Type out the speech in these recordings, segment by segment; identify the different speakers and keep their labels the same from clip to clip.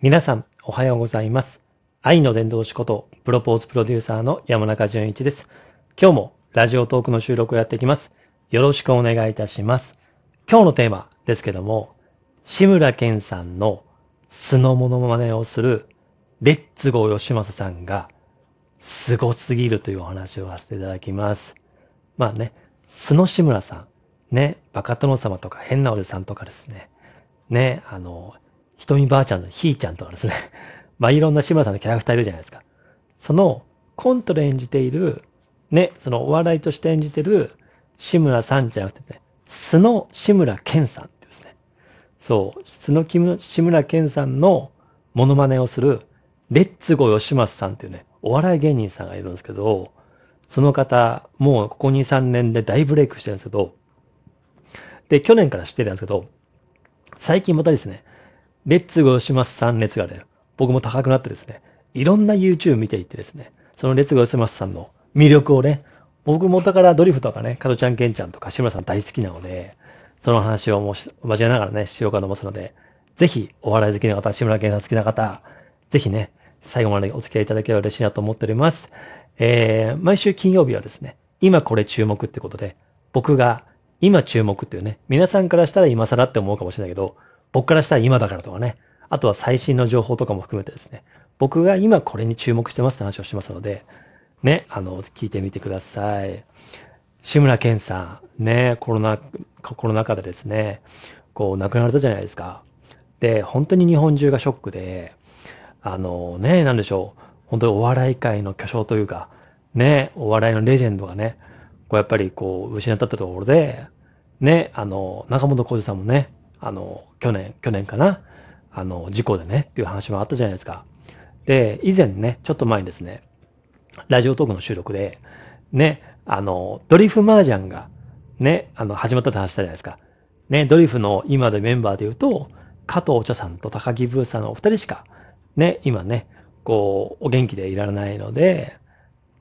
Speaker 1: 皆さん、おはようございます。愛の伝道師こと、プロポーズプロデューサーの山中淳一です。今日もラジオトークの収録をやっていきます。よろしくお願いいたします。今日のテーマですけども、志村けんさんの素のモノマネをするレッツゴー吉正さんが凄すぎるというお話をさせていただきます。まあね、素の志村さん、ね、バカ殿様とか変なおじさんとかですね、ね、あの、ひとみばあちゃんのひーちゃんとかですね。まあ、いろんな志村さんのキャラクターいるじゃないですか。そのコントで演じている、ね、そのお笑いとして演じてる志村さんじゃなくてね、素の志村けんさんってですね。そう、素の志村けんさんのモノマネをする、レッツゴー吉松さんっていうね、お笑い芸人さんがいるんですけど、その方、もうここ2、3年で大ブレイクしてるんですけど、で、去年から知ってるんですけど、最近またですね、レッツゴーしますさん熱がね、僕も高くなってですね、いろんな YouTube 見ていってですね、そのレッツゴーしますさんの魅力をね、僕元からドリフとかね、加トちゃんケンちゃんとか志村さん大好きなので、その話をもし交えながらね、しようかと思いますので、ぜひお笑い好きな方、志村けんさん好きな方、ぜひね、最後までお付き合いいただければ嬉しいなと思っております。えー、毎週金曜日はですね、今これ注目ってことで、僕が今注目っていうね、皆さんからしたら今更って思うかもしれないけど、僕からしたら今だからとかね、あとは最新の情報とかも含めてですね、僕が今これに注目してますって話をしますので、ね、あの、聞いてみてください。志村けんさん、ね、コロナ、コロナ禍でですね、こう亡くなられたじゃないですか。で、本当に日本中がショックで、あのね、なんでしょう、本当にお笑い界の巨匠というか、ね、お笑いのレジェンドがね、こうやっぱりこう失ったところで、ね、あの、中本浩二さんもね、あの、去年、去年かな、あの、事故でね、っていう話もあったじゃないですか。で、以前ね、ちょっと前にですね、ラジオトークの収録で、ね、あの、ドリフ麻雀が、ね、あの、始まったって話したじゃないですか。ね、ドリフの今でメンバーで言うと、加藤茶さんと高木ブーさんのお二人しか、ね、今ね、こう、お元気でいられないので、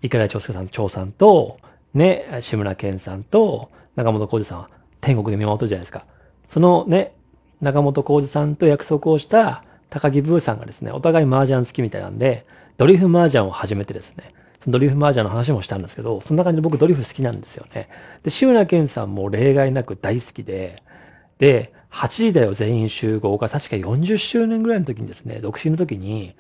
Speaker 1: 池田長介さん、長さんと、ね、志村けんさんと、中本浩二さんは天国で見守ってるじゃないですか。そのね、中本浩二さんと約束をした高木ブーさんがですね、お互い麻雀好きみたいなんで、ドリフ麻雀を始めてですね、そのドリフ麻雀の話もしたんですけど、そんな感じで僕ドリフ好きなんですよね。で、志村けんさんも例外なく大好きで、で、8時だよ全員集合が確か40周年ぐらいの時にですね、独身の時に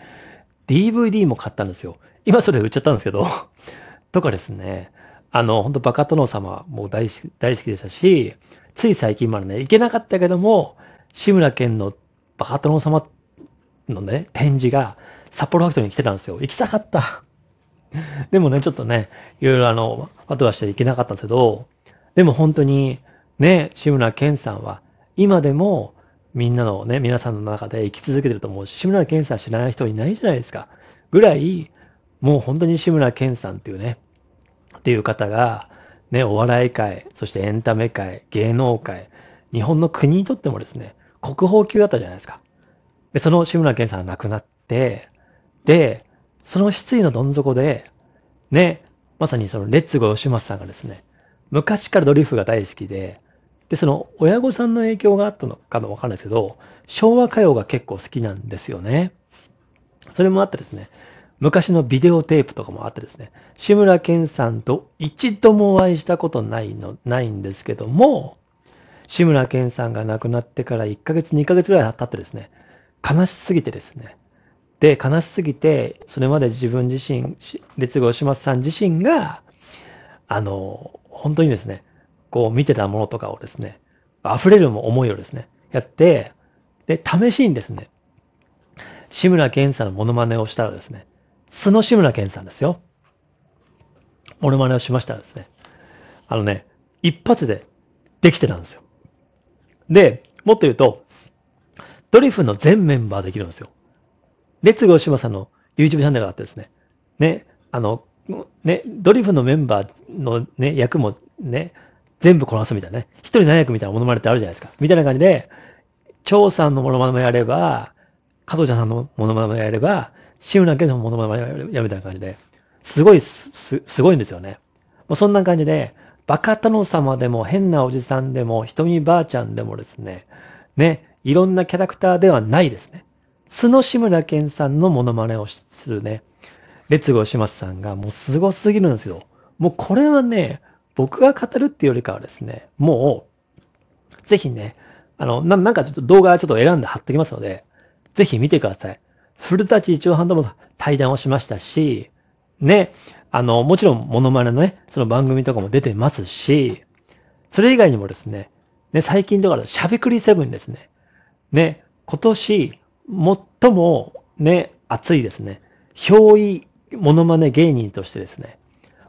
Speaker 1: DVD も買ったんですよ。今それ売っちゃったんですけど、とかですね、あの、本当バカ殿様も大好き大好きでしたし、つい最近までね、行けなかったけども、志村けんのバカ殿様のね、展示が札幌ファクトリーに来てたんですよ。行きたかった。でもね、ちょっとね、いろいろあの、わたわして行けなかったんですけど、でも本当に、ね、志村けんさんは、今でもみんなのね、皆さんの中で生き続けてると思うし、志村けんさん知らない人いないじゃないですか。ぐらい、もう本当に志村けんさんっていうね、っていう方が、ね、お笑い界、そしてエンタメ界、芸能界、日本の国にとってもですね、国宝級だったじゃないですか。で、その志村けんさんが亡くなって、で、その失意のどん底で、ね、まさにそのレッツゴー吉松さんがですね、昔からドリフが大好きで、で、その親御さんの影響があったのかのわかんないですけど、昭和歌謡が結構好きなんですよね。それもあってですね、昔のビデオテープとかもあってですね、志村けんさんと一度もお会いしたことないの、ないんですけども、志村けんさんが亡くなってから1ヶ月、2ヶ月ぐらい経ってですね、悲しすぎてですね、で、悲しすぎて、それまで自分自身、し列後島さん自身が、あの、本当にですね、こう見てたものとかをですね、溢れる思いをですね、やって、で、試しにですね、志村けんさんのモノマネをしたらですね、素の志村けんさんですよ。モノマネをしましたらですね、あのね、一発でできてたんですよ。で、もっと言うと、ドリフの全メンバーできるんですよ。レッツゴー島さんの YouTube チャンネルがあってですね、ね、あの、ね、ドリフのメンバーのね、役もね、全部こなすみたいなね、一人何役みたいなモノマネってあるじゃないですか。みたいな感じで、張さんのモノマネもやれば、加藤ちゃんさんのモノマネもやれば、志村けんさんのモノマネもやるやるみたい感じで、すごいす、すごいんですよね。もうそんな感じで、バカ殿様でも変なおじさんでも、瞳ばあちゃんでもですね、ね、いろんなキャラクターではないですね。素の志村けんさんのモノマネをするね、列号しますさんがもうすごすぎるんですよ。もうこれはね、僕が語るっていうよりかはですね、もう、ぜひね、あの、ななんかちょっと動画ちょっと選んで貼ってきますので、ぜひ見てください。古舘一応半とも対談をしましたし、ね、あの、もちろんモノマネのね、その番組とかも出てますし、それ以外にもですね、ね、最近とかのしゃべくりセブンですね。ね、今年、最もね、熱いですね、憑依モノマネ芸人としてですね、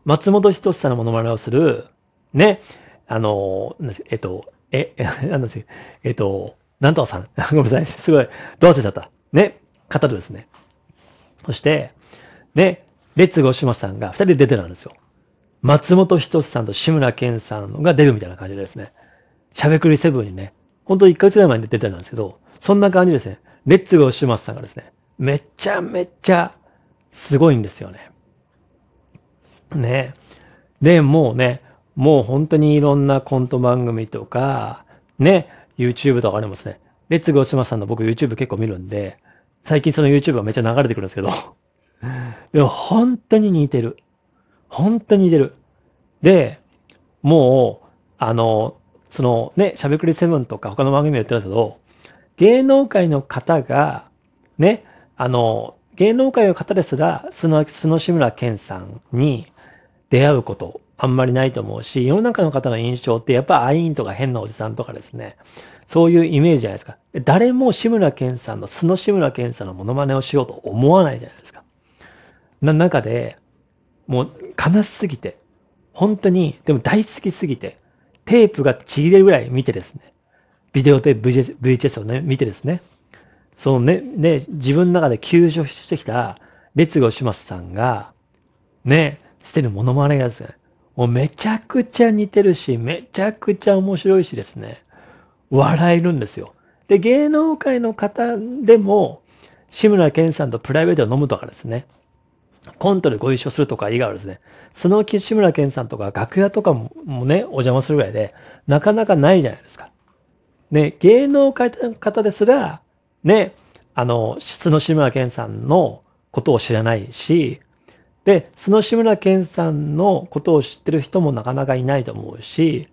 Speaker 1: 松本人志さんのモノマネをする、ね、あの、えっと、え、なんですえっと、なんとかさん、ごめんなさい、すごい、どうせちゃった。ね、方ですね。そして、ね、レッツゴーシマさんが二人で出てたんですよ。松本人志さんと志村けんさんが出るみたいな感じでですね。しゃべくりセブンにね、ほんと1ヶ月ぐらい前に出てたんですけど、そんな感じですね。レッツゴーシマさんがですね、めちゃめちゃすごいんですよね。ね。で、もうね、もう本当にいろんなコント番組とか、ね、YouTube とかありますね。レッツゴーシマさんの僕 YouTube 結構見るんで、最近その YouTube がめっちゃ流れてくるんですけど、でも本当に似てる。本当に似てる。で、もう、あの、そのね、しゃべくりセブンとか他の番組で言ってるんですけど、芸能界の方が、ね、あの、芸能界の方ですら、その、その志村けんさんに出会うこと、あんまりないと思うし、世の中の方の印象って、やっぱアインとか変なおじさんとかですね、そういうイメージじゃないですか。誰も志村けんさんの、素の志村けんさんのモノマネをしようと思わないじゃないですか。な中で、もう悲しすぎて、本当に、でも大好きすぎて、テープがちぎれるぐらい見てですね、ビデオテープ VHS, VHS をね、見てですね、そのね、ね、自分の中で救助してきた列後しすさんが、ね、してるモノマネがですね、もうめちゃくちゃ似てるし、めちゃくちゃ面白いしですね、笑えるんですよ。で、芸能界の方でも、志村けんさんとプライベートを飲むとかですね、コントでご一緒するとか以外はですね、その志村けんさんとか楽屋とかもね、お邪魔するぐらいで、なかなかないじゃないですか。ね、芸能界の方ですら、ね、あの、質の志村けんさんのことを知らないし、で、その志村けんさんのことを知ってる人もなかなかいないと思うし、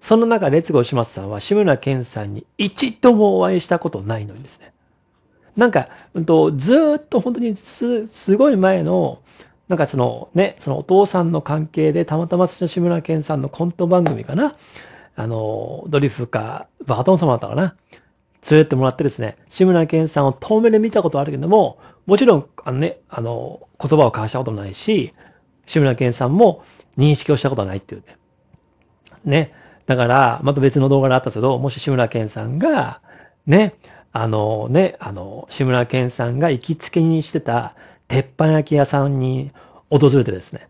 Speaker 1: その中、列後島さんは志村けんさんに一度もお会いしたことないのにですね。なんか、うんと、ずっと本当にす、すごい前の、なんかそのね、そのお父さんの関係でたまたま志村けんさんのコント番組かな。あの、ドリフか、バートン様だったかな。連れてもらってですね、志村けんさんを遠目で見たことあるけども、もちろん、あのね、あの、言葉を交わしたことないし、志村けんさんも認識をしたことはないっていうね。ね。だから、また別の動画であったけど、もし志村けんさんが、ね、あのね、あの、志村けんさんが行きつけにしてた鉄板焼き屋さんに訪れてですね。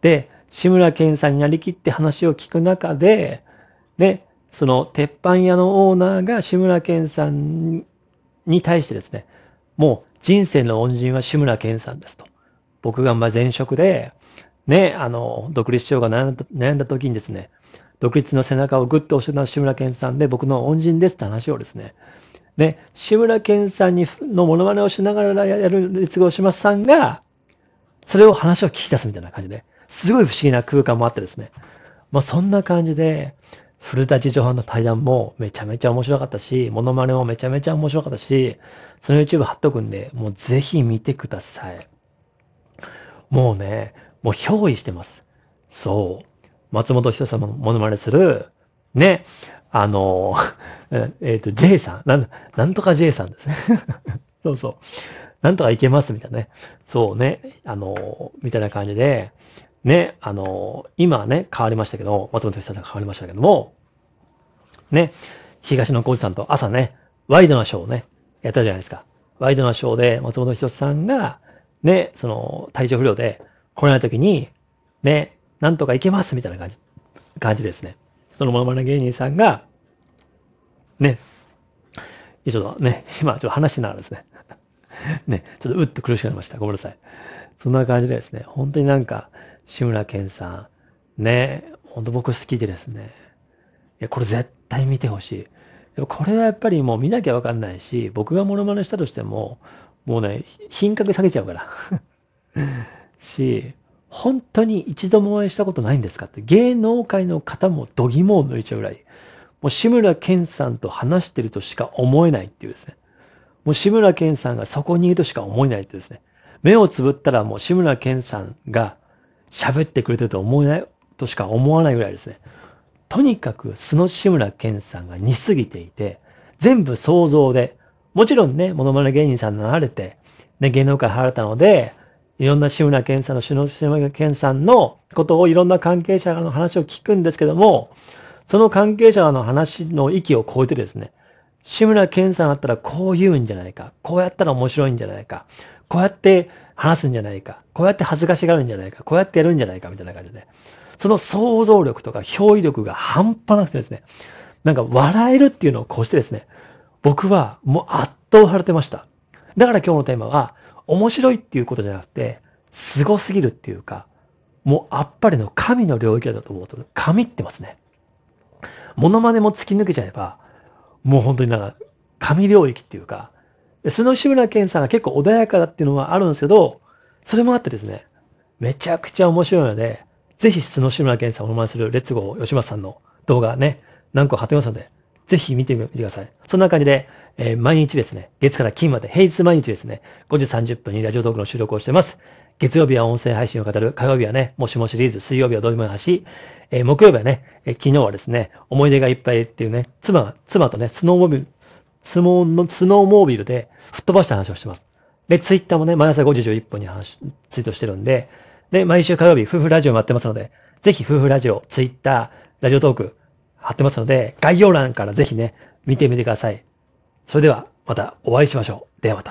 Speaker 1: で、志村けんさんになりきって話を聞く中で、ね、その鉄板屋のオーナーが志村けんさんに対してですね、もう人生の恩人は志村けんさんですと。僕がま前職で、ね、あの、独立しようが悩んだ時にですね、独立の背中をグッと押してたのは志村けんさんで、僕の恩人ですって話をですね、ね、志村けんさんにのモノマネをしながらやる列号しますさんが、それを話を聞き出すみたいな感じで、すごい不思議な空間もあってですね。まあそんな感じで、古舘上半の対談もめちゃめちゃ面白かったし、モノマネもめちゃめちゃ面白かったし、その YouTube 貼っとくんで、もうぜひ見てください。もうね、もう憑依してます。そう。松本人志さんのモノマネする、ね、あの、えっ、ー、と、J さん、なん、なんとか J さんですね。そうそう。なんとかいけますみたいなね。そうね。あの、みたいな感じで、ね、あの、今ね、変わりましたけど、松本さんが変わりましたけども、ね、東野幸治さんと朝ね、ワイドなショーをね、やったじゃないですか。ワイドなショーで松本人志さんが、ね、その、体調不良で来ない時に、ね、なんとかいけますみたいな感じ、感じですね。そのモノマネ芸人さんが、ね、ちょっとね、今ちょっと話しながらですね、ね、ちょっとうっと苦しくなりました。ごめんなさい。そんな感じでですね、本当になんか、志村けんさん、ね、本当僕好きでですね、いや、これ絶対見てほしい。でもこれはやっぱりもう見なきゃわかんないし、僕がモノマネしたとしても、もうね、品格下げちゃうから。し、本当に一度もお会いしたことないんですかって、芸能界の方も度肝を抜いちゃうぐらい、もう志村けんさんと話してるとしか思えないっていうですね。もう志村けんさんがそこにいるとしか思えないってですね。目をつぶったらもう志村けんさんが喋ってくれてると思えないとしか思わないぐらいですね。とにかく素の志村けんさんが似すぎていて、全部想像で、もちろんね、モノマネ芸人さんになられて、ね、芸能界入られたので、いろんな志村けんさんの志村けんさんのことをいろんな関係者の話を聞くんですけども、その関係者の話の域を超えてですね、志村けんさんだったらこう言うんじゃないか、こうやったら面白いんじゃないか、こうやって話すんじゃないか、こうやって恥ずかしがるんじゃないか、こうやってやるんじゃないか、みたいな感じで、その想像力とか表意力が半端なくてですね、なんか笑えるっていうのをこうしてですね、僕はもう圧倒されてました。だから今日のテーマは、面白いっていうことじゃなくて、凄すぎるっていうか、もうあっぱれの神の領域だと思うと、神ってますね。モノマネも突き抜けちゃえば、もう本当になんか、神領域っていうか、その志村けんさんが結構穏やかだっていうのはあるんですけど、それもあってですね、めちゃくちゃ面白いので、ぜひ、素の志村けんさんをお名前するレッツゴー吉松さんの動画ね、何個貼ってますので、ぜひ見てみてください。そんな感じで、えー、毎日ですね、月から金まで、平日毎日ですね、5時30分にラジオトークの収録をしてます。月曜日は音声配信を語る、火曜日はね、もしもシリーズ、水曜日はどうでもいい話、えー、木曜日はね、えー、昨日はですね、思い出がいっぱいっていうね、妻、妻とね、スノーモビル、スノースノーモービルで吹っ飛ばした話をしてます。で、ツイッターもね、毎朝5時11分に話、ツイートしてるんで、で、毎週火曜日、夫婦ラジオ待ってますので、ぜひ夫婦ラジオ、ツイッター、ラジオトーク、貼ってますので、概要欄からぜひね、見てみてください。それでは、またお会いしましょう。ではまた。